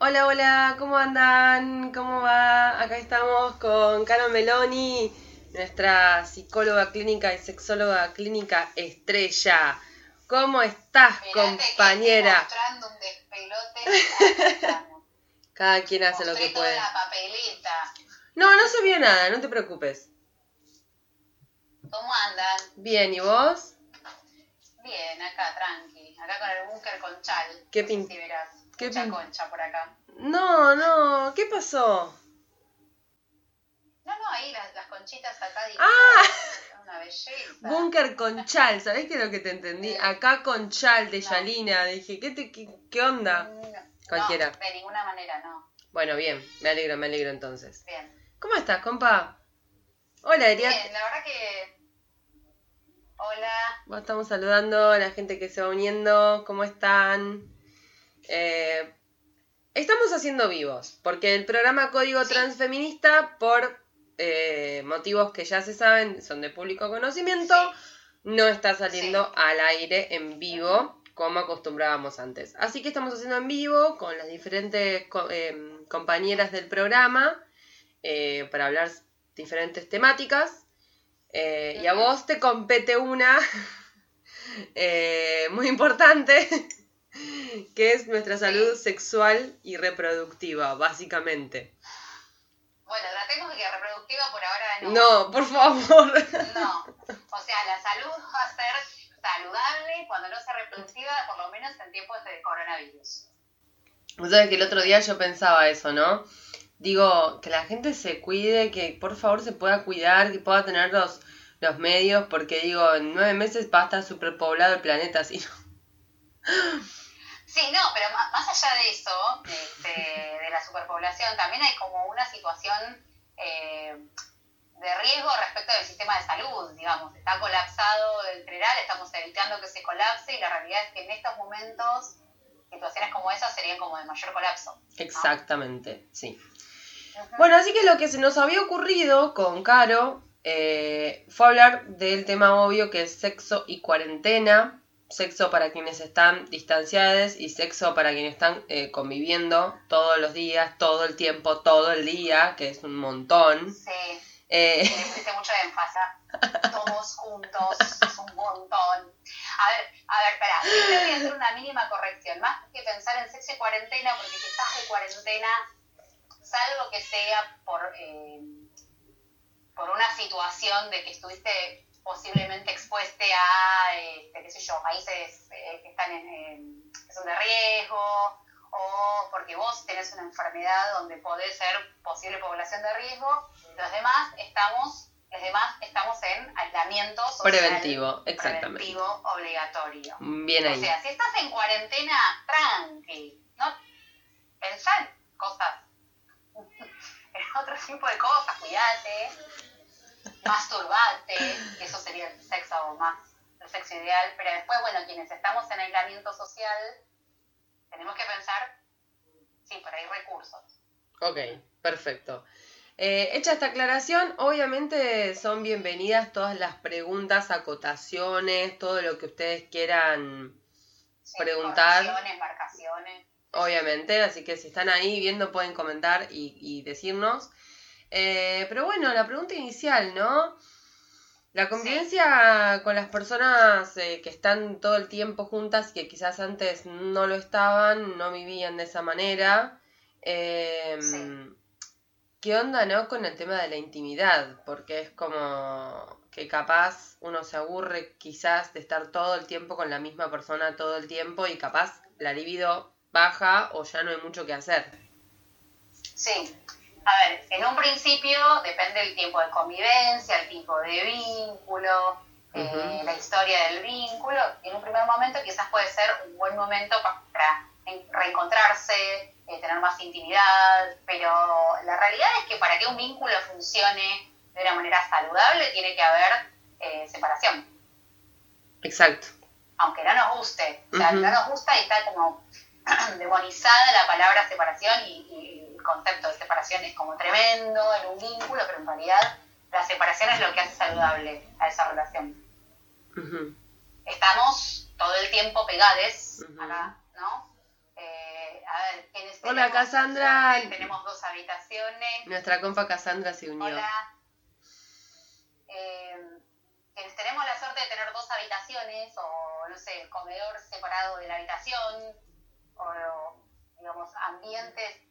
Hola, hola, ¿cómo andan? ¿Cómo va? Acá estamos con Caro Meloni, nuestra psicóloga clínica y sexóloga clínica estrella. ¿Cómo estás, compañera? mostrando un despelote. Cada quien hace lo que puede. la papeleta. No, no se vio nada, no te preocupes. ¿Cómo andan? Bien, ¿y vos? Bien, acá, tranqui. Acá con el búnker con chal. ¿Qué No sé pin- Si verás. Qué Mucha concha por acá. No, no, ¿qué pasó? No, no, ahí las, las conchitas acá. ¡Ah! Una belleza. Búnker con chal, ¿sabés qué es lo que te entendí? Acá con chal de No. Yalina. Dije, ¿qué, te, qué, qué onda? No, Cualquiera. de ninguna manera, no. Bueno, bien, me alegro, me alegro entonces. Bien. ¿Cómo estás, compa? Hola, Ariel. Bien, la verdad que... Hola. Estamos saludando a la gente que se va uniendo. ¿Cómo están? Eh, estamos haciendo vivos, porque el programa Código Sí. Transfeminista, por eh, motivos que ya se saben, son de público conocimiento, no está saliendo al aire en vivo como acostumbrábamos antes. Así que estamos haciendo en vivo con las diferentes co- eh, compañeras del programa para hablar diferentes temáticas. Y a vos te compete una muy importante, que es nuestra salud sexual y reproductiva, básicamente. Bueno, tratemos de que reproductiva por ahora no. No, por favor. No, o sea, la salud va a ser saludable cuando no sea reproductiva, por lo menos en tiempos de coronavirus. Vos sabés que el otro día yo pensaba eso, ¿no? Digo, que la gente se cuide, que por favor se pueda cuidar, que pueda tener los, los medios, porque digo, en nueve meses va a estar superpoblado el planeta, así. Sí, no, pero más allá de eso, este, de la superpoblación, también hay como una situación eh, de riesgo respecto del sistema de salud, digamos, está colapsado en general, estamos evitando que se colapse y la realidad es que en estos momentos situaciones como esas serían como de mayor colapso. Exactamente, sí. Bueno, así que lo que se nos había ocurrido con Caro eh, fue hablar del tema obvio que es sexo y cuarentena. Sexo para quienes están distanciados y sexo para quienes están eh, conviviendo todos los días, todo el tiempo, todo el día, que es un montón. Sí. Eh, pusiste mucho énfasis. Todos juntos, es un montón. A ver, a ver, espera, yo voy a hacer una mínima corrección. Más que pensar en sexo y cuarentena, porque si estás de cuarentena, salvo que sea por, eh, por una situación de que estuviste posiblemente expuesta a, este, qué sé yo, países eh, que están en, en- que son de riesgo, o porque vos tenés una enfermedad donde podés ser posible población de riesgo, los demás estamos, los demás estamos en aislamiento social preventivo, exactamente. preventivo obligatorio. Bien O ahí. sea, si estás en cuarentena, tranqui, ¿no? Pensá en cosas, en otro tipo de cosas, cuidate, masturbate, eso sería el sexo más, el sexo ideal, pero después, bueno, quienes estamos en aislamiento social, tenemos que pensar, sí, pero hay recursos. Ok, perfecto. Eh, hecha esta aclaración, obviamente son bienvenidas todas las preguntas, acotaciones, todo lo que ustedes quieran Sí, Preguntar. marcaciones. obviamente, así que si están ahí viendo pueden comentar y, y decirnos. Eh, pero bueno, la pregunta inicial, ¿no? La convivencia con las personas eh, que están todo el tiempo juntas y que quizás antes no lo estaban, no vivían de esa manera. eh, Sí. ¿Qué onda, no? Con el tema de la intimidad, porque es como que capaz uno se aburre quizás de estar todo el tiempo con la misma persona todo el tiempo y capaz la libido baja o ya no hay mucho que hacer. Sí. A ver, en un principio depende del tiempo de convivencia, el tipo de vínculo, eh, la historia del vínculo. En un primer momento quizás puede ser un buen momento pa- para en- reencontrarse, eh, tener más intimidad, pero la realidad es que para que un vínculo funcione de una manera saludable tiene que haber eh, separación. Exacto. aunque no nos guste. O sea, no nos gusta y está como demonizada la palabra separación y, y el concepto de separación es como tremendo en un vínculo, pero en realidad la separación es lo que hace saludable a esa relación. Estamos todo el tiempo pegades acá, ¿no? Eh, a ver, quienes Hola, Tenemos Cassandra. Tenemos dos habitaciones. Nuestra compa Cassandra se unió. Hola. Eh, que tenemos la suerte de tener dos habitaciones o, no sé, el comedor separado de la habitación o, digamos, ambientes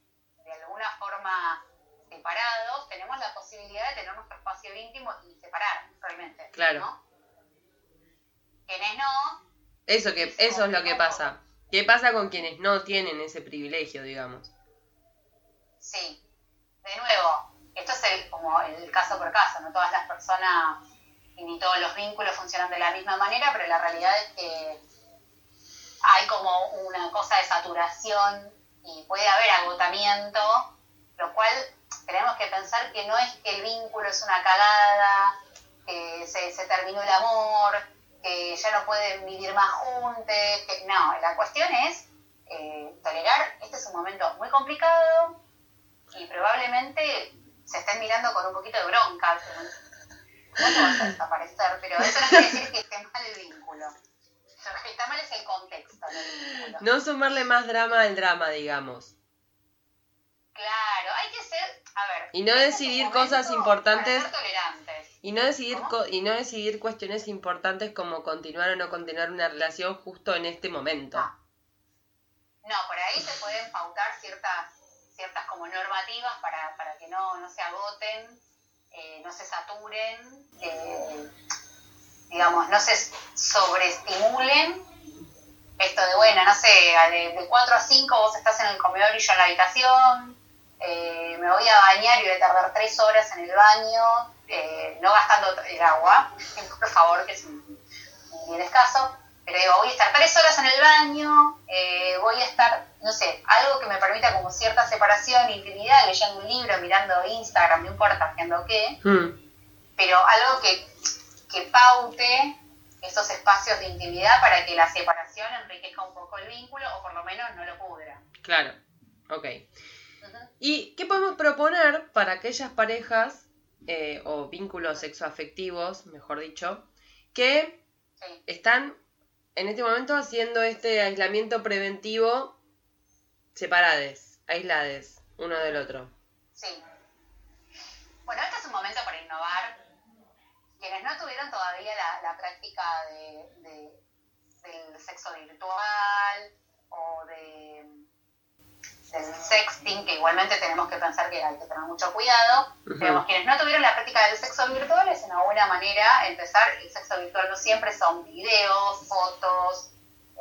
alguna forma separados, tenemos la posibilidad de tener nuestro espacio íntimo y separar realmente. Claro. ¿no? Quienes no, Eso, que, eso es lo que pasa. ¿Qué pasa con quienes no tienen ese privilegio, digamos? Sí, de nuevo, esto es el, como el caso por caso, no todas las personas y ni todos los vínculos funcionan de la misma manera, pero la realidad es que hay como una cosa de saturación y puede haber agotamiento, lo cual tenemos que pensar que no es que el vínculo es una cagada, que se, terminó el amor, que ya no pueden vivir más juntos, que no, la cuestión es eh, tolerar, este es un momento muy complicado, y probablemente se estén mirando con un poquito de bronca. No te vas a desaparecer, pero eso no quiere decir que esté mal el vínculo. Lo que está mal es el contexto del vínculo. No sumarle más drama al drama, digamos. Claro, hay que ser, a ver. Y no este decidir momento cosas importantes. Para ser tolerantes. Y no decidir y no decidir cuestiones importantes como continuar o no continuar una relación justo en este momento. Ah. No, por ahí se pueden pautar ciertas, ciertas como normativas para, para que no, no se agoten, eh, no se saturen, eh, digamos, no se sobreestimulen. Esto de, bueno, no sé, de, de 4 a 5 vos estás en el comedor y yo en la habitación, eh, me voy a bañar y voy a tardar 3 horas en el baño, eh, no gastando el agua, por favor, que es un, un bien escaso. Pero digo, voy a estar tres horas en el baño, eh, voy a estar, no sé, algo que me permita como cierta separación, intimidad, leyendo un libro, mirando Instagram, no importa, haciendo qué, Hmm, pero algo que, que paute esos espacios de intimidad para que la separación enriquezca un poco el vínculo o por lo menos no lo pudra. claro. Ok. ¿Y qué podemos proponer para aquellas parejas eh, o vínculos sexoafectivos, mejor dicho, que Sí. están en este momento haciendo este aislamiento preventivo separades, aislades, uno del otro? Sí. Bueno, este es un momento para innovar. Quienes no tuvieron todavía la, la práctica de, de- del sexo virtual o de, del sexting, que igualmente tenemos que pensar que hay que tener mucho cuidado, digamos, quienes no tuvieron la práctica del sexo virtual es una buena manera empezar. El sexo virtual no siempre son videos, fotos,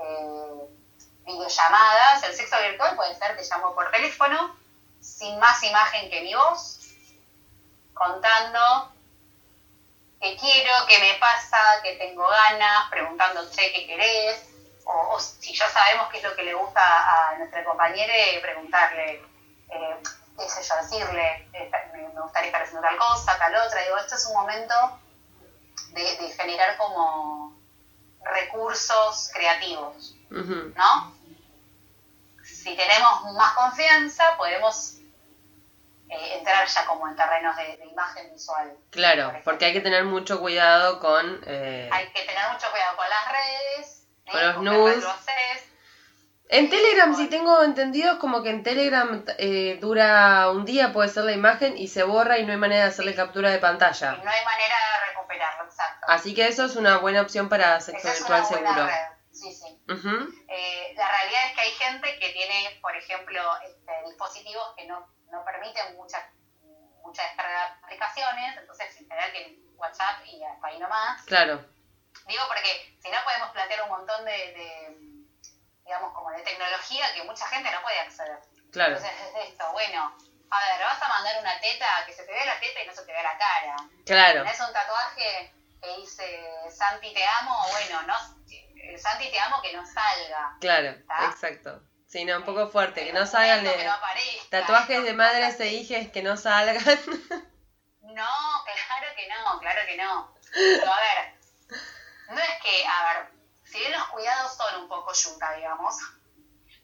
eh, videollamadas. El sexo virtual puede ser, te llamo por teléfono, sin más imagen que mi voz, contando qué quiero, qué me pasa, qué tengo ganas, preguntando, che, ¿qué querés? O, o si ya sabemos qué es lo que le gusta a nuestra compañera, preguntarle, eh, qué sé yo, decirle, eh, me, gustaría estar haciendo tal cosa, tal otra. Digo, esto es un momento de, de generar como recursos creativos. ¿no? Si tenemos más confianza, podemos eh, entrar ya como en terrenos de, de imagen visual. Claro, porque hay que tener mucho cuidado con... eh, Hay que tener mucho cuidado con las redes, ¿eh? Con los nudes. En Telegram, si tengo entendido, es como que en Telegram eh, dura un día, puede ser la imagen, y se borra y no hay manera de hacerle captura de y pantalla. no hay manera de recuperarlo, exacto. Así que eso es una buena opción para sexo Esa es virtual una buena seguro. red, sí, sí. Ujú, Eh, la realidad es que hay gente que tiene, por ejemplo, este, dispositivos que no, no permiten mucha, mucha descarga de aplicaciones, entonces en general que WhatsApp y hasta ahí nomás. Claro, Digo porque si no podemos plantear un montón de, de, digamos, como de tecnología que mucha gente no puede acceder. claro, Entonces es esto, bueno, a ver, vas a mandar una teta, que se te vea la teta y no se te vea la cara. claro, ¿Tenés un tatuaje que dice Santi te amo? Bueno, no, el Santi te amo que no salga. claro, exacto. Sí, no, un poco fuerte, que no salgan de- no tatuajes de madres e hijes que no salgan. No, claro que no, claro que no. Pero a ver, no es que, a ver, si bien los cuidados son un poco yuca, digamos,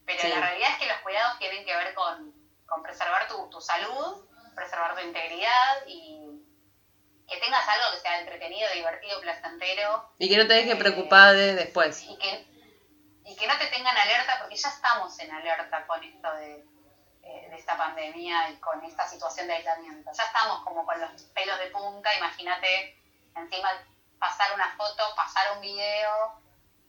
pero Sí. la realidad es que los cuidados tienen que ver con, con preservar tu, tu salud, preservar tu integridad y que tengas algo que sea entretenido, divertido, placentero Y que no te deje Eh, preocupada de después. y que, y que no te tengan alerta, porque ya estamos en alerta con esto de, eh, de esta pandemia y con esta situación de aislamiento. Ya estamos como con los pelos de punta, imagínate encima pasar una foto, pasar un video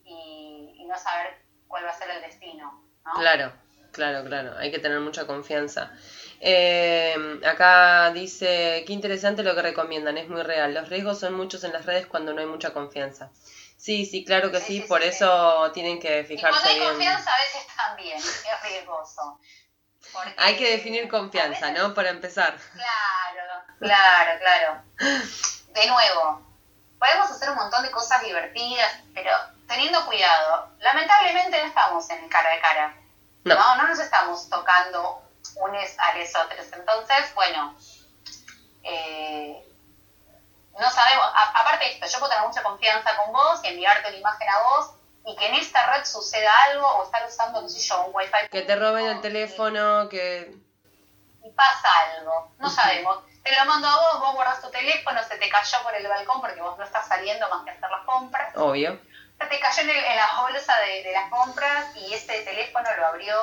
y, y no saber cuál va a ser el destino. ¿no? Claro, claro, claro. Hay que tener mucha confianza. Eh, acá dice, qué interesante lo que recomiendan, es muy real. Los riesgos son muchos en las redes cuando no hay mucha confianza. Sí, sí, claro que sí, Sí, sí, por sí, eso tienen que Y fijarse cuando hay bien. confianza a veces también es riesgoso. Porque Hay que definir a confianza, veces- ¿no? Para empezar. Claro, claro, claro. De nuevo, podemos hacer un montón de cosas divertidas, pero teniendo cuidado. Lamentablemente no estamos en cara de cara. No. No, no nos estamos tocando unos a los otros. Entonces, bueno, eh, no sabemos. a- aparte de esto, yo puedo tener mucha confianza con vos y enviarte una imagen a vos y que en esta red suceda algo o estar usando, qué sé yo, un wifi. Que te roben el público, teléfono, que... y pasa algo, no sabemos. Te lo mando a vos, vos guardas tu teléfono, se te cayó por el balcón porque vos no estás saliendo más que hacer las compras. Obvio. Se te cayó en, el- en la bolsa de, de las compras y ese teléfono lo abrió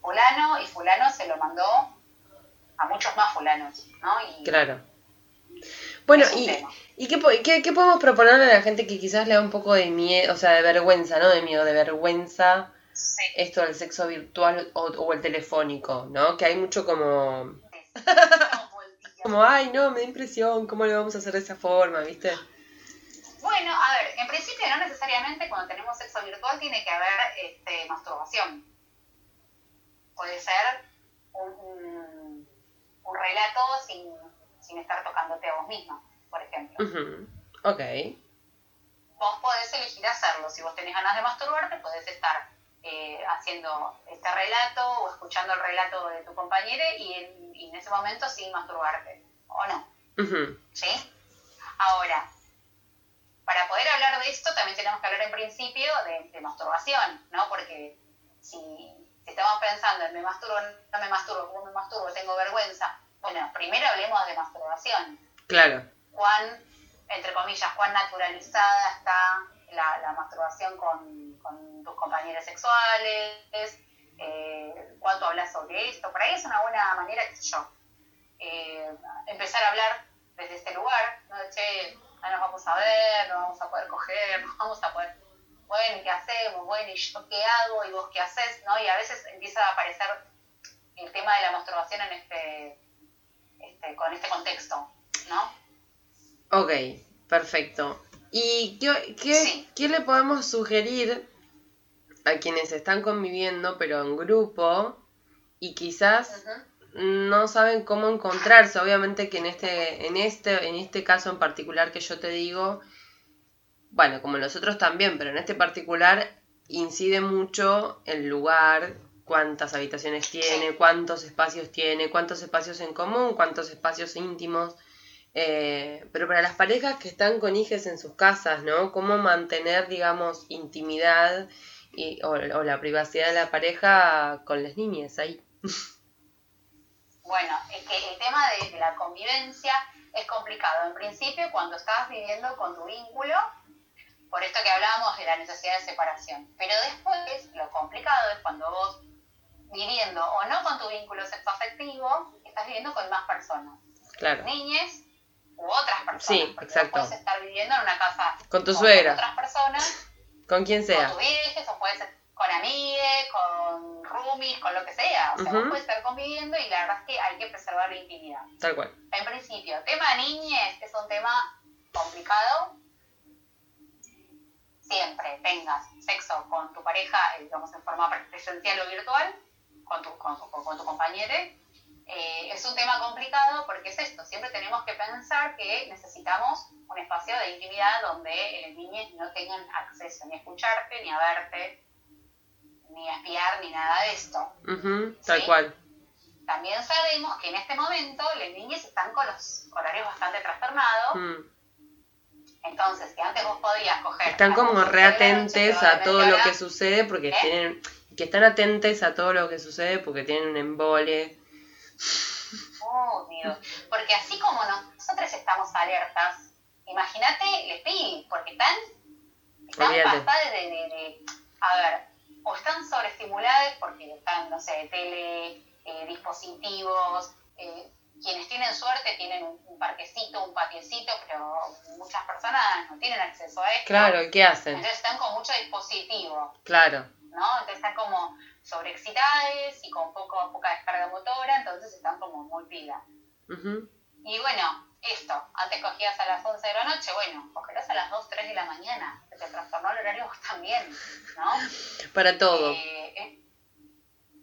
fulano y fulano se lo mandó a muchos más fulanos, ¿no? Y Claro. Bueno, y. ¿y qué, qué, qué podemos proponerle a la gente que quizás le da un poco de miedo, o sea, de vergüenza, no de miedo, de vergüenza, sí, esto del sexo virtual o, o el telefónico, ¿no? Que hay mucho como, sí, como, ay, no, me da impresión, ¿cómo lo vamos a hacer de esa forma, viste? Bueno, a ver, en principio no necesariamente cuando tenemos sexo virtual tiene que haber este, masturbación. Puede ser un, un- un relato sin, sin estar tocándote a vos misma, por ejemplo. Ujú. Ok, Vos podés elegir hacerlo. Si vos tenés ganas de masturbarte, podés estar eh, haciendo este relato o escuchando el relato de tu compañero y en, y en ese momento sin masturbarte. ¿O no? Ujú. ¿sí? Ahora, para poder hablar de esto también tenemos que hablar en principio de, de masturbación, ¿no? Porque si, si estamos pensando en me masturbo, no me masturbo, cómo me masturbo, tengo vergüenza, bueno, primero hablemos de masturbación. claro, Cuán, entre comillas, cuán naturalizada está la, la masturbación con, con tus compañeros sexuales, eh, cuánto hablas sobre esto, por ahí es una buena manera, qué sé yo, eh, empezar a hablar desde este lugar, ¿no? Che, no nos vamos a ver, no vamos a poder coger, no vamos a poder, bueno, ¿y qué hacemos? Bueno, ¿y yo qué hago? ¿Y vos qué haces? ¿No? Y a veces empieza a aparecer el tema de la masturbación en este, este con este contexto, ¿no? ok, perfecto. ¿Y qué, qué, Sí. qué le podemos sugerir a quienes están conviviendo, pero en grupo, y quizás no saben cómo encontrarse. Obviamente que en este, en este, en este caso en particular que yo te digo, bueno, como los otros también, pero en este particular incide mucho el lugar, cuántas habitaciones tiene, cuántos espacios tiene, cuántos espacios en común, cuántos espacios íntimos. Eh, pero para las parejas que están con hijos en sus casas, ¿no? Cómo mantener, digamos, intimidad y, o, o la privacidad de la pareja con las niñas ahí. Bueno, es que el tema de, de la convivencia es complicado. En principio, cuando estás viviendo con tu vínculo, por esto que hablábamos de la necesidad de separación. Pero después, lo complicado es cuando vos, viviendo o no con tu vínculo sexoafectivo, estás viviendo con más personas. Claro. Niñes u otras personas. Sí, exacto. Puedes estar viviendo en una casa Con tu suegra. otras personas Con quien sea. con tu vieja, o puede ser con amigues, con roomies, con lo que sea. O sea, vos puedes estar conviviendo y la verdad es que hay que preservar la intimidad. Tal cual. En principio, tema niñez es un tema complicado. Siempre tengas sexo con tu pareja, eh, digamos, en forma presencial o virtual, con tu, con, su- con tu compañero. Eh, es un tema complicado porque es esto, siempre tenemos que pensar que necesitamos un espacio de intimidad donde las niñas no tengan acceso ni a escucharte, ni a verte, ni a espiar, ni nada de esto. Tal Sí. cual. También sabemos que en este momento las niñas están con los horarios bastante trastornados, Mm. entonces que antes vos podías coger... Están como reatentes a todo lo que sucede porque ¿Eh? tienen que están atentes a todo lo que sucede porque tienen un embole. Oh, Dios. Porque así como nosotros estamos alertas, imagínate les pibes, porque están, están pasadas de, de, de- a ver, o están sobreestimuladas porque están, no sé, tele, eh, dispositivos. Eh, quienes tienen suerte tienen un, parquecito, un patiecito, pero muchas personas no tienen acceso a esto. Claro, ¿y qué hacen? Entonces están con mucho dispositivo. Claro. ¿No? Entonces están como sobreexcitadas y con poco, poca descarga motora, entonces están como muy pila. Y bueno, esto, antes cogías a las 11 de la noche, bueno, cogerás a las 2, 3 de la mañana, te trastornó el horario vos también, ¿no? Para todo. Eh, eh,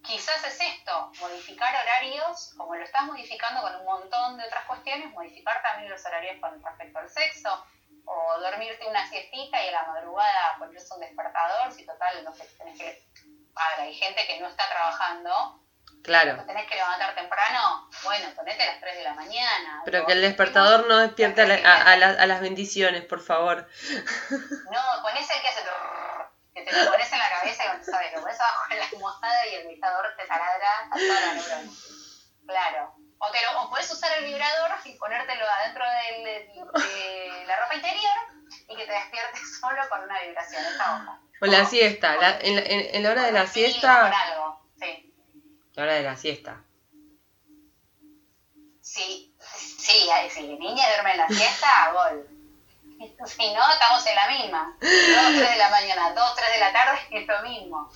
quizás es esto, modificar horarios, como lo estás modificando con un montón de otras cuestiones, modificar también los horarios con respecto al sexo, o dormirte una siestita y a la madrugada ponerse un despertador, si total, no sé, tenés que... A ver, hay gente que no está trabajando, Claro. tenés que levantar temprano, bueno, ponete a las 3 de la mañana. Pero que el despertador no despierte a, a, las bendiciones, por favor. No, ponés el que hace... Que te lo pones en la cabeza y cuando sabes, lo pones abajo en la almohada y el vibrador te taladra a toda la neurona. Claro. O, te lo, o puedes usar el vibrador y ponértelo adentro de, la ropa interior y que te despiertes solo con una vibración. Hoja. O la siesta. La, en, en, la hora de la siesta. algo, sí. La hora de la siesta. Sí, sí, si niña duerme en la siesta, gol. Si no, estamos en la misma. 2, 3 de la mañana, 2, 3 de la tarde, es lo mismo.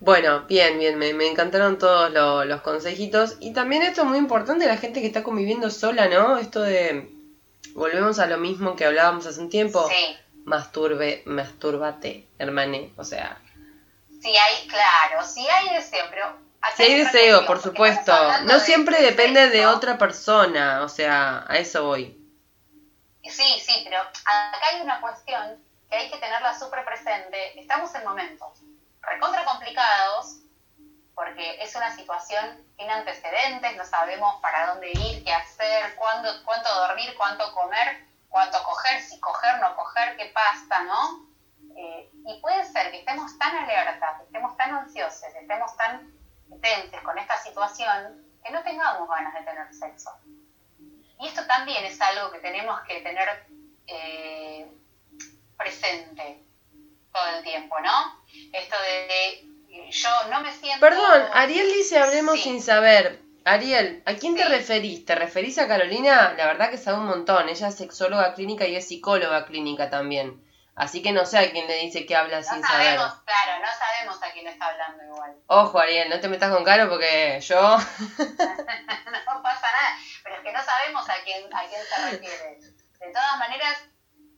Bueno, bien, bien, me, me encantaron todos los consejitos. Y también esto es muy importante, la gente que está conviviendo sola, ¿no? Esto de, volvemos a lo mismo que hablábamos hace un tiempo. Sí. Masturbe, masturbate, hermane, o sea. Sí hay, claro, sí hay deseo, pero... Si hay deseo, por supuesto. No siempre depende de otra persona, o sea, a eso voy. Sí, sí, pero acá hay una cuestión que hay que tenerla súper presente. Estamos en momentos recontra complicados porque es una situación sin antecedentes, no sabemos para dónde ir, qué hacer, cuándo, cuánto dormir, cuánto comer, cuánto coger, si coger, no coger, qué pasa, ¿no? Eh, y puede ser que estemos tan alertas, que estemos tan ansiosos, estemos tan tensos con esta situación, que no tengamos ganas de tener sexo. Y esto también es algo que tenemos que tener eh, presente todo el tiempo, ¿no? Esto de, yo no me siento... Perdón, Ariel dice hablemos sin saber. Ariel, ¿a quién te referís? ¿Te referís a Carolina? La verdad que sabe un montón. Ella es sexóloga clínica y es psicóloga clínica también. Así que no sé a quién le dice que habla sin saber. Claro, no sabemos a quién está hablando igual. Ojo, Ariel, no te metas con Caro porque yo... no pasa nada, pero es que no sabemos a quién, a quién se refiere. De todas maneras,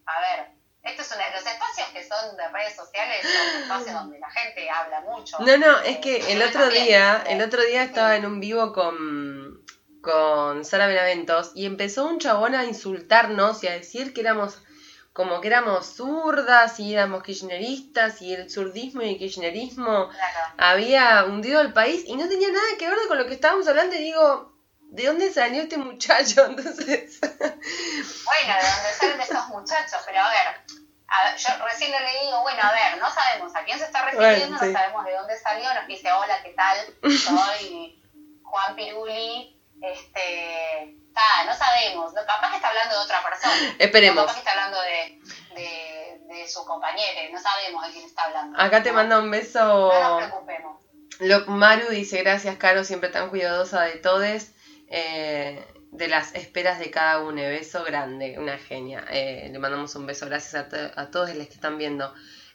a ver, estos son los espacios que son de redes sociales son espacios donde la gente habla mucho. No, no, es que el otro día, el otro día estaba en un vivo con, con Sara Benaventos y empezó un chabón a insultarnos y a decir que éramos como que éramos zurdas y éramos kirchneristas y el zurdismo y el kirchnerismo había hundido el país y no tenía nada que ver con lo que estábamos hablando y digo, ¿de dónde salió este muchacho? Entonces... bueno, ¿de dónde salen estos muchachos? Pero a ver, yo recién le digo, bueno, a ver, no sabemos a quién se está refiriendo, no sabemos de dónde salió, nos dice, hola, ¿qué tal? Soy Juan Piruli, este Ah, no sabemos. Capaz que está hablando de otra persona. Esperemos. Capaz que está hablando de, de, su compañero. No sabemos de quién está hablando. Acá te manda un beso. No nos preocupemos. Lo, Maru dice, gracias, Caro, siempre tan cuidadosa de todes. Eh, de las esperas de cada uno. Beso grande, una genia. Eh, le mandamos un beso, gracias a, a todos los que están viendo.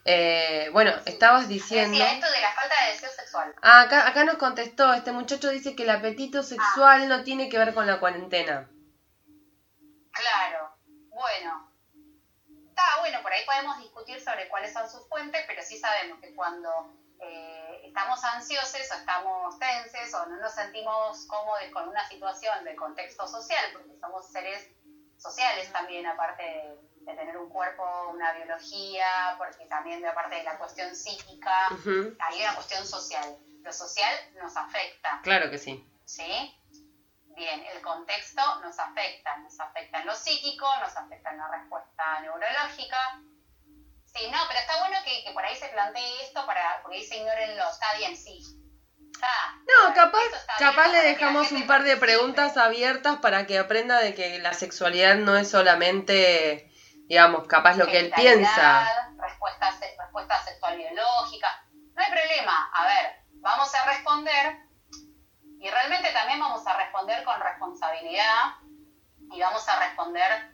Eh, bueno, estabas diciendo... Decía esto de la falta de deseo sexual. Ah, acá, acá nos contestó, este muchacho dice que el apetito sexual no tiene que ver con la cuarentena. Claro, bueno. Está bueno, por ahí podemos discutir sobre cuáles son sus fuentes, pero sí sabemos que cuando eh, estamos ansiosos o estamos tensos o no nos sentimos cómodos con una situación de contexto social, porque somos seres sociales también, aparte de de tener un cuerpo, una biología, porque también de aparte de la cuestión psíquica, hay una cuestión social. Lo social nos afecta. Claro que sí. ¿Sí? Bien, el contexto nos afecta, nos afecta en lo psíquico, nos afecta en la respuesta neurológica. Sí, no, pero está bueno que, por ahí se plantee esto para, porque ahí se ignorenlo, está bien, sí. no, capaz, capaz le dejamos un par de preguntas abiertas para que aprenda de que la sexualidad no es solamente digamos, capaz lo que él piensa. Respuesta, respuesta sexual biológica. No hay problema. A ver, vamos a responder. Y realmente también vamos a responder con responsabilidad y vamos a responder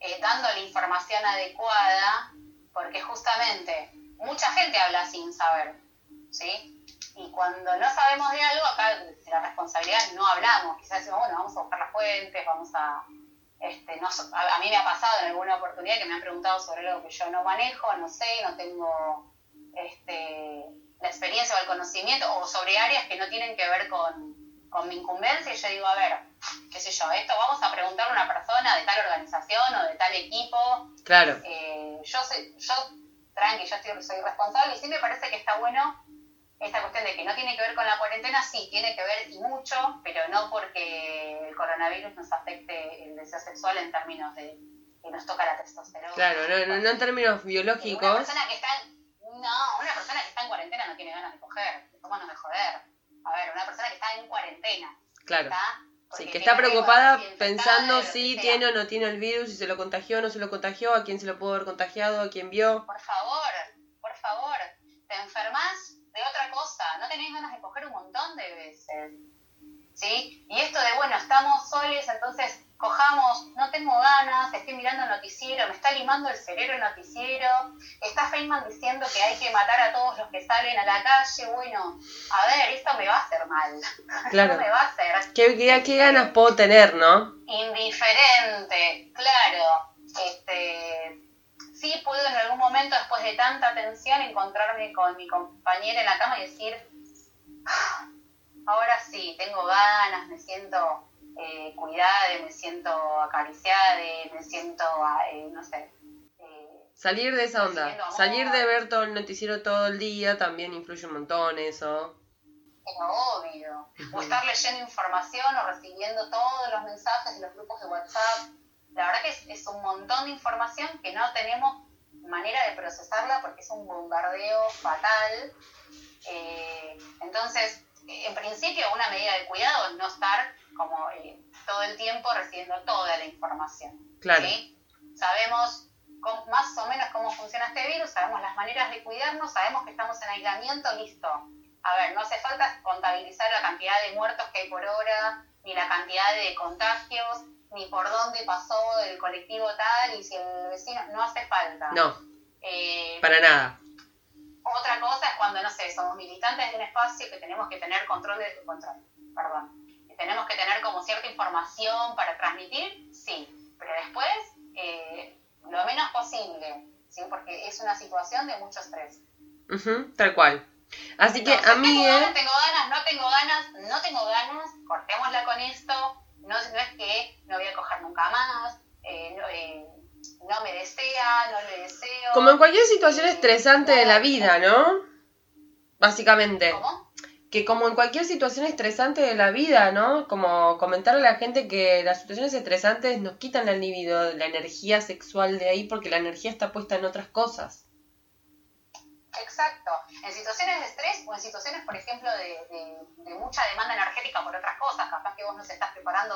eh, dando la información adecuada, porque justamente mucha gente habla sin saber, ¿sí? Y cuando no sabemos de algo, acá de la responsabilidad no hablamos, quizás decimos, bueno, vamos a buscar las fuentes, vamos a... Este, no, a, mí me ha pasado en alguna oportunidad que me han preguntado sobre algo que yo no manejo, no sé, no tengo este, la experiencia o el conocimiento, o sobre áreas que no tienen que ver con, con mi incumbencia, y yo digo, a ver, qué sé yo, esto vamos a preguntarle a una persona de tal organización o de tal equipo. Claro. Eh, yo, soy, yo, tranqui, yo soy responsable y sí me parece que está bueno esta cuestión de que no tiene que ver con la cuarentena, sí, tiene que ver y mucho, pero no porque el coronavirus nos afecte el deseo sexual en términos de que nos toca la testosterona. Claro, no, no, en términos biológicos. Una persona que está no, una persona que está en cuarentena no tiene ganas de coger, nos de joder. A ver, una persona que está en cuarentena. Claro. Sí, que está preocupada pensando si tiene o no tiene el virus, si se lo contagió o no se lo contagió, a quién se lo pudo haber contagiado, a quién vio. Por favor, por favor, te enfermas no tenés ganas de coger un montón de veces. ¿Sí? Y esto de, bueno, estamos soles, entonces cojamos, no tengo ganas, estoy mirando el noticiero, me está limando el cerebro el noticiero, está Feynman diciendo que hay que matar a todos los que salen a la calle, bueno, a ver, esto me va a hacer mal, claro. me va a hacer. ¿Qué, qué, ganas puedo tener, no? Indiferente, claro. Este, sí puedo en algún momento, después de tanta tensión, encontrarme con mi compañera en la cama y decir, ah, ahora sí, tengo ganas, me siento eh, cuidada, me siento acariciada, me siento, eh, no sé. Eh, salir de esa onda, salir de ver todo el noticiero todo el día también influye un montón eso. Es obvio. O estar leyendo información o recibiendo todos los mensajes de los grupos de WhatsApp. La verdad que es, es un montón de información que no tenemos manera de procesarla porque es un bombardeo fatal. Eh, entonces, en principio, una medida de cuidado es no estar como eh, todo el tiempo recibiendo toda la información. Claro. Sabemos más o menos cómo funciona este virus, sabemos las maneras de cuidarnos, sabemos que estamos en aislamiento, listo. A ver, no hace falta contabilizar la cantidad de muertos que hay por hora, ni la cantidad de contagios, ni por dónde pasó el colectivo tal, y si el vecino, no hace falta. No. Eh, para nada. Otra cosa es cuando, no sé, somos militantes de un espacio que tenemos que tener control de control, perdón tenemos que tener como cierta información para transmitir, sí, pero después eh, lo menos posible, ¿sí? porque es una situación de mucho estrés. tal cual. Así que a mí... Tengo ganas, tengo ganas, no tengo ganas, no tengo ganas, cortémosla con esto, no, no es que no voy a coger nunca más, eh, no, eh, no me desea, no le deseo. Como en cualquier situación estresante de la vida, ¿no? Básicamente. ¿Cómo? que como en cualquier situación estresante de la vida, ¿no? Como comentarle a la gente que las situaciones estresantes nos quitan el libido, la energía sexual de ahí, porque la energía está puesta en otras cosas. Exacto. En situaciones de estrés o en situaciones, por ejemplo, de, mucha demanda energética por otras cosas, capaz que vos nos estás preparando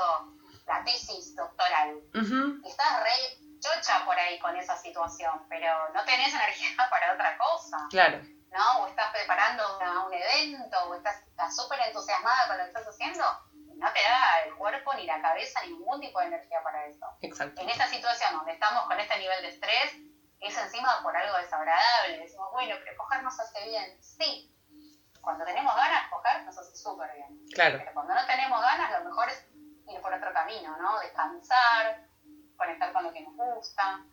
la tesis doctoral. y estás re chocha por ahí con esa situación, pero no tenés energía para otra cosa. Claro. ¿no? O estás preparando un evento, o estás súper entusiasmada con lo que estás haciendo, no te da el cuerpo ni la cabeza ni ningún tipo de energía para eso. Exacto. En esta situación donde estamos con este nivel de estrés, es encima por algo desagradable. Decimos, bueno, pero coger nos hace bien. Sí, cuando tenemos ganas, coger nos hace súper bien. Claro. Pero cuando no tenemos ganas, lo mejor es ir por otro camino, ¿no? Descansar, conectar con lo que nos gusta.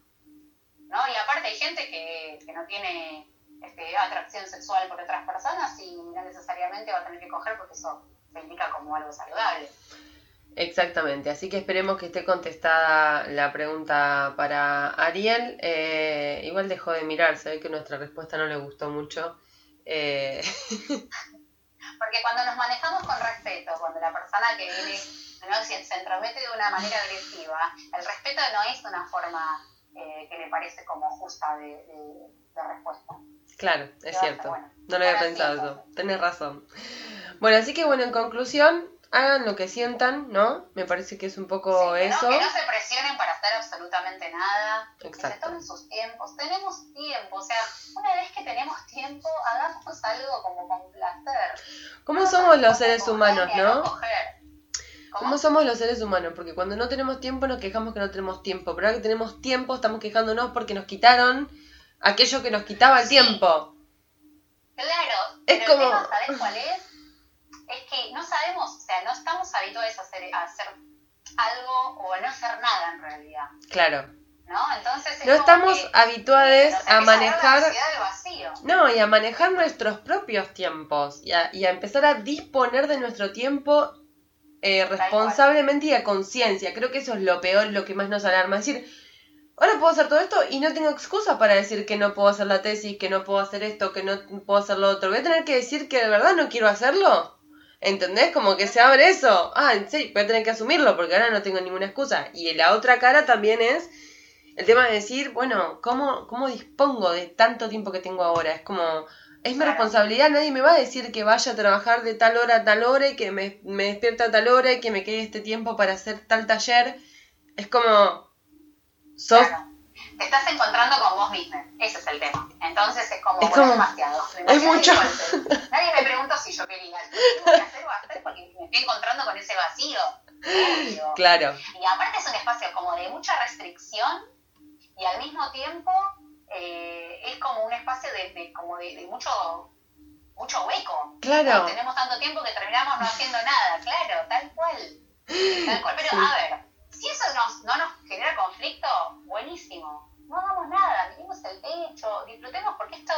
¿no? Y aparte hay gente que, que no tiene este, atracción sexual por otras personas y no necesariamente va a tener que coger porque eso se indica como algo saludable. Exactamente, así que esperemos que esté contestada la pregunta para Ariel. Eh, igual dejó de mirar, se ve que nuestra respuesta no le gustó mucho. Eh... Porque cuando nos manejamos con respeto, cuando la persona que viene ¿no? se, entromete de una manera agresiva, el respeto no es una forma eh, que le parece como justa de respuesta. Claro, es cierto. no lo había pensado eso. Tenés razón. Bueno, así que bueno, en conclusión, hagan lo que sientan, ¿no? Me parece que es un poco eso. que no se presionen para hacer absolutamente nada. Exacto. Que se tomen sus tiempos. Tenemos tiempo, o sea, una vez que tenemos tiempo, hagamos algo como con placer. ¿Cómo somos los seres humanos, no? ¿Cómo somos los seres humanos? Porque cuando no tenemos tiempo nos quejamos que no tenemos tiempo, pero ahora que tenemos tiempo estamos quejándonos porque nos quitaron aquello que nos quitaba el tiempo. Claro, es pero como... el tema, ¿sabes cuál es? Es que no sabemos, o sea, no estamos habituados a hacer, a hacer algo o a no hacer nada en realidad. Claro. ¿No? Entonces no estamos habituados a manejar. No, y a manejar nuestros propios tiempos y a, y a empezar a disponer de nuestro tiempo eh, responsablemente y a conciencia. Creo que eso es lo peor, lo que más nos alarma. Es decir, ahora puedo hacer todo esto y no tengo excusa para decir que no puedo hacer la tesis, que no puedo hacer esto, que no puedo hacer lo otro. Voy a tener que decir que de verdad no quiero hacerlo. ¿Entendés? Como que se abre eso. Ah, sí, voy a tener que asumirlo porque ahora no tengo ninguna excusa. Y la otra cara también es el tema de decir, bueno, ¿cómo, cómo dispongo de tanto tiempo que tengo ahora? Es como, es mi responsabilidad, nadie me va a decir que vaya a trabajar de tal hora a tal hora y que me, me despierta a tal hora y que me quede este tiempo para hacer tal taller. Es como, sos... Te estás encontrando con vos misma, ese es el tema. Entonces es como, es demasiado. Es mucho. Nadie me preguntó si yo quería. Tengo que hacer o hacer porque me estoy encontrando con ese vacío. Claro. Y aparte es un espacio como de mucha restricción y al mismo tiempo eh, es como un espacio de, como de, mucho mucho hueco. Claro. tenemos tanto tiempo que terminamos no haciendo nada, claro, tal cual. Tal cual. Pero a ver, si eso nos, no nos genera conflicto, buenísimo. No hagamos nada, miremos el techo, disfrutemos porque esto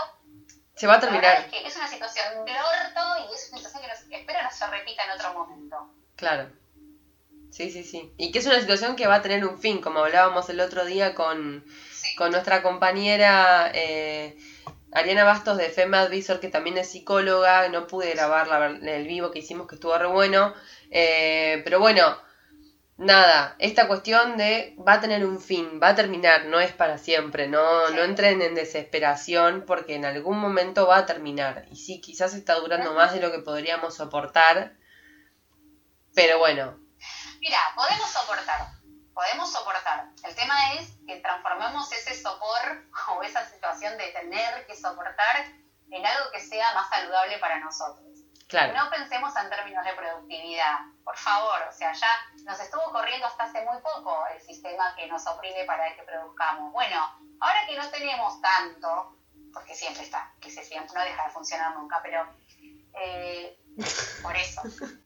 se va a terminar. Es, que es una situación de orto y es una situación que nos, espero no se repita en otro momento. Claro. Sí, sí, sí. Y que es una situación que va a tener un fin, como hablábamos el otro día con, con nuestra compañera eh, Ariana Bastos de Femme Advisor, que también es psicóloga. No pude grabar el vivo que hicimos, que estuvo re bueno. Eh, pero bueno, nada, esta cuestión de va a tener un fin, va a terminar, no es para siempre. No, no entren en desesperación porque en algún momento va a terminar. Y sí, quizás está durando más de lo que podríamos soportar. Pero bueno, Mira, podemos soportar, podemos soportar. El tema es que transformemos ese sopor o esa situación de tener que soportar en algo que sea más saludable para nosotros. Claro. No pensemos en términos de productividad, por favor, o sea, ya nos estuvo corriendo hasta hace muy poco el sistema que nos oprime para que produzcamos. Bueno, ahora que no tenemos tanto, porque siempre está, que se siempre no deja de funcionar nunca, pero eh, por eso,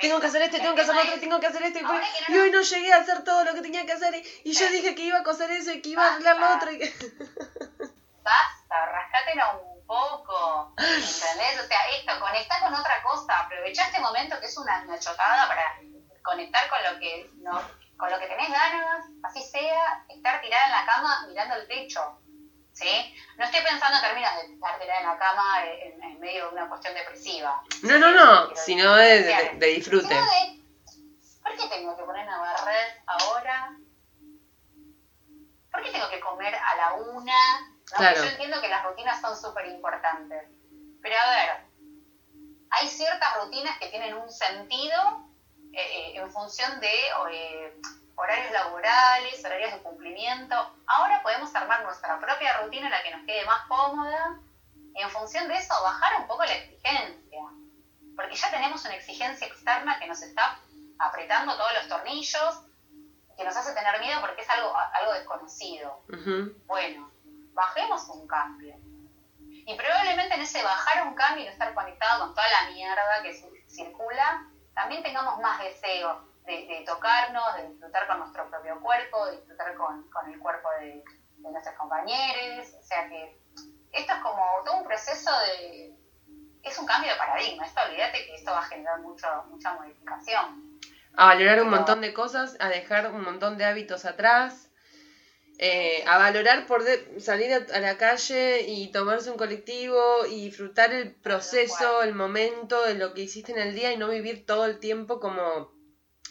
tengo que hacer esto, tengo que hacer otro, tengo que hacer esto. Y, hoy no llegué a hacer todo lo que tenía que hacer. Y, yo dije que iba a coser eso y que iba a hablar lo otro. Y Basta, rascátela un poco. ¿Entendés? O sea, esto, conectar con otra cosa. Aprovechá este momento que es una, una chotada para conectar con lo que no, con lo que tenés ganas, así sea, estar tirada en la cama mirando el techo. ¿sí? No estoy pensando en términos de estar en la cama en, medio de una cuestión depresiva. No, no, no, sino de, de, disfrute. ¿Por qué tengo que poner a barrer ahora? ¿Por qué tengo que comer a la una? Yo entiendo que las rutinas son súper importantes. Pero a ver, hay ciertas rutinas que tienen un sentido eh, en función de eh, horarios laborales, horarios de cumplimiento. Ahora podemos armar nuestra propia rutina en la que nos quede más cómoda y en función de eso bajar un poco la exigencia. Porque ya tenemos una exigencia externa que nos está apretando todos los tornillos, que nos hace tener miedo porque es algo, algo desconocido. Bueno, bajemos un cambio. Y probablemente en ese bajar un cambio y no estar conectado con toda la mierda que circula, también tengamos más deseo de, tocarnos, de disfrutar con nuestro propio cuerpo, de disfrutar con, el cuerpo de, nuestros compañeros. O sea que esto es como todo un proceso de... Es un cambio de paradigma, esto olvídate que esto va a generar mucho, mucha modificación. A valorar un montón de cosas, a dejar un montón de hábitos atrás. Eh, a valorar por salir a, la calle y tomarse un colectivo y disfrutar el proceso, el momento de lo que hiciste en el día y no vivir todo el tiempo como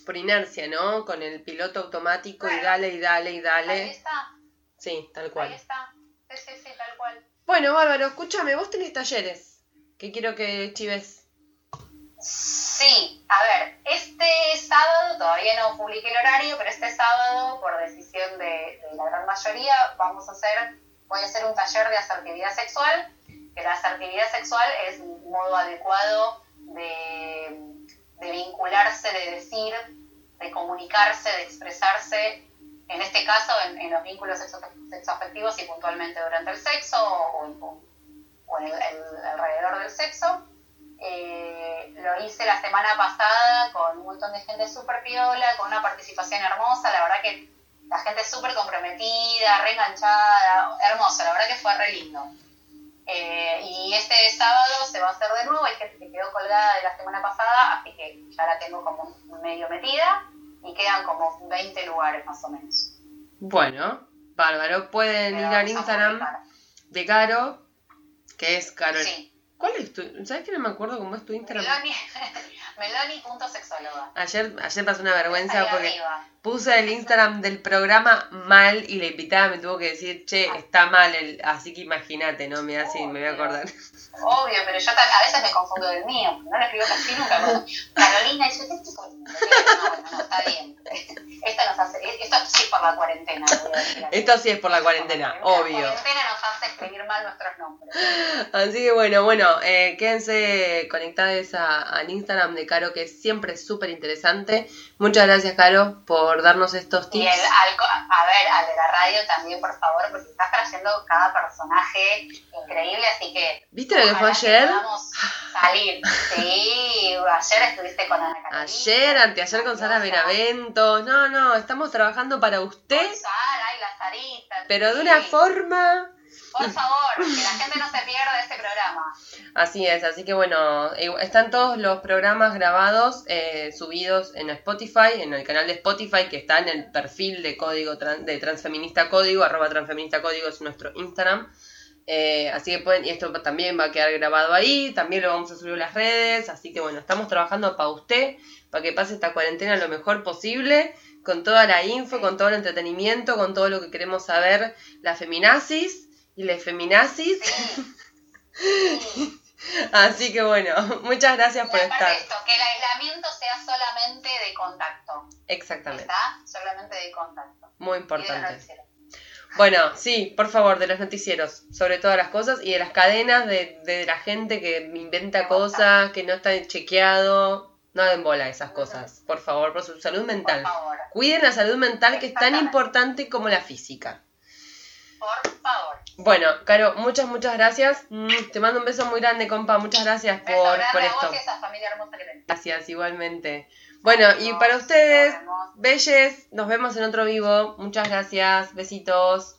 por inercia, ¿no? Con el piloto automático y dale y dale y dale. Ahí está. Sí, tal cual. Ahí está. Sí, sí, sí, tal cual. Bueno, Bárbaro, escúchame, vos tenés talleres que quiero que chives. Sí, a ver, este sábado, todavía no publiqué el horario, pero este sábado, por decisión de, la gran mayoría, vamos a hacer, voy a hacer un taller de asertividad sexual, que la asertividad sexual es un modo adecuado de de vincular animarse, de decir, de comunicarse, de expresarse, en este caso en, los vínculos sexoafectivos y puntualmente durante el sexo o, en el, alrededor del sexo. Eh, lo hice la semana pasada con un montón de gente súper piola, con una participación hermosa, la verdad que la gente súper comprometida, reenganchada, hermoso, la verdad que fue re lindo. Eh, y este sábado se va a hacer de nuevo, hay gente que quedó colgada de la semana pasada, así que ya la tengo como medio metida y quedan como 20 lugares más o menos. Bueno, bárbaro, pueden ir al Instagram de Caro, que es Caro. Sí. ¿Cuál es tu? ¿Sabes que no me acuerdo cómo es tu Instagram? Meloni.sexóloga. Ayer, ayer pasó una vergüenza porque puse el Instagram del programa mal y la invitada me tuvo que decir, che, ah. está mal, el, así que imagínate, ¿no? Mira, sí, me voy a acordar. Obvio, pero yo a veces me confundo del mío, no lo escribo casi nunca. Carolina, y yo, ¿qué estoy No, bueno, no, está bien. Esto nos hace, esto sí es por la cuarentena. esto sí es por la cuarentena, obvio. La cuarentena nos hace escribir mal nuestros nombres. Así que bueno, bueno, eh, quédense conectados al Instagram de Caro, que siempre es súper interesante. Muchas gracias, Caro, por darnos estos tips. Y el, a ver, al de la radio también, por favor, porque estás trayendo cada personaje increíble, así que... ¿Viste lo que fue ayer? salir. Sí, ayer estuviste con Ana Catalina. Ayer, anteayer con Sara Benavento. No, no, estamos trabajando para usted. Sara y la Sarita. Pero de una forma por favor, que la gente no se pierda este programa. Así es, así que bueno, están todos los programas grabados, eh, subidos en Spotify, en el canal de Spotify que está en el perfil de código de Transfeminista Código, arroba Transfeminista Código es nuestro Instagram. Eh, así que pueden, y esto también va a quedar grabado ahí, también lo vamos a subir a las redes, así que bueno, estamos trabajando para usted, para que pase esta cuarentena lo mejor posible, con toda la info, con todo el entretenimiento, con todo lo que queremos saber, la feminazis y la feminazis. Así que bueno, muchas gracias por estar. Esto, que el aislamiento sea solamente de contacto. Exactamente. ¿Está? Solamente de contacto. Muy importante. Bueno, sí, por favor, de los noticieros, sobre todas las cosas, y de las cadenas de, de la gente que inventa cosas, que no está chequeado. No den bola a esas cosas, por favor, por su salud mental. Cuiden la salud mental que es tan importante como la física. Por favor. Bueno, Caro, muchas, muchas gracias. Mm, te mando un beso muy grande, compa. Muchas gracias por, por esto. Gracias, igualmente. Bueno, y para ustedes, belles, nos vemos en otro vivo. Muchas gracias. Besitos.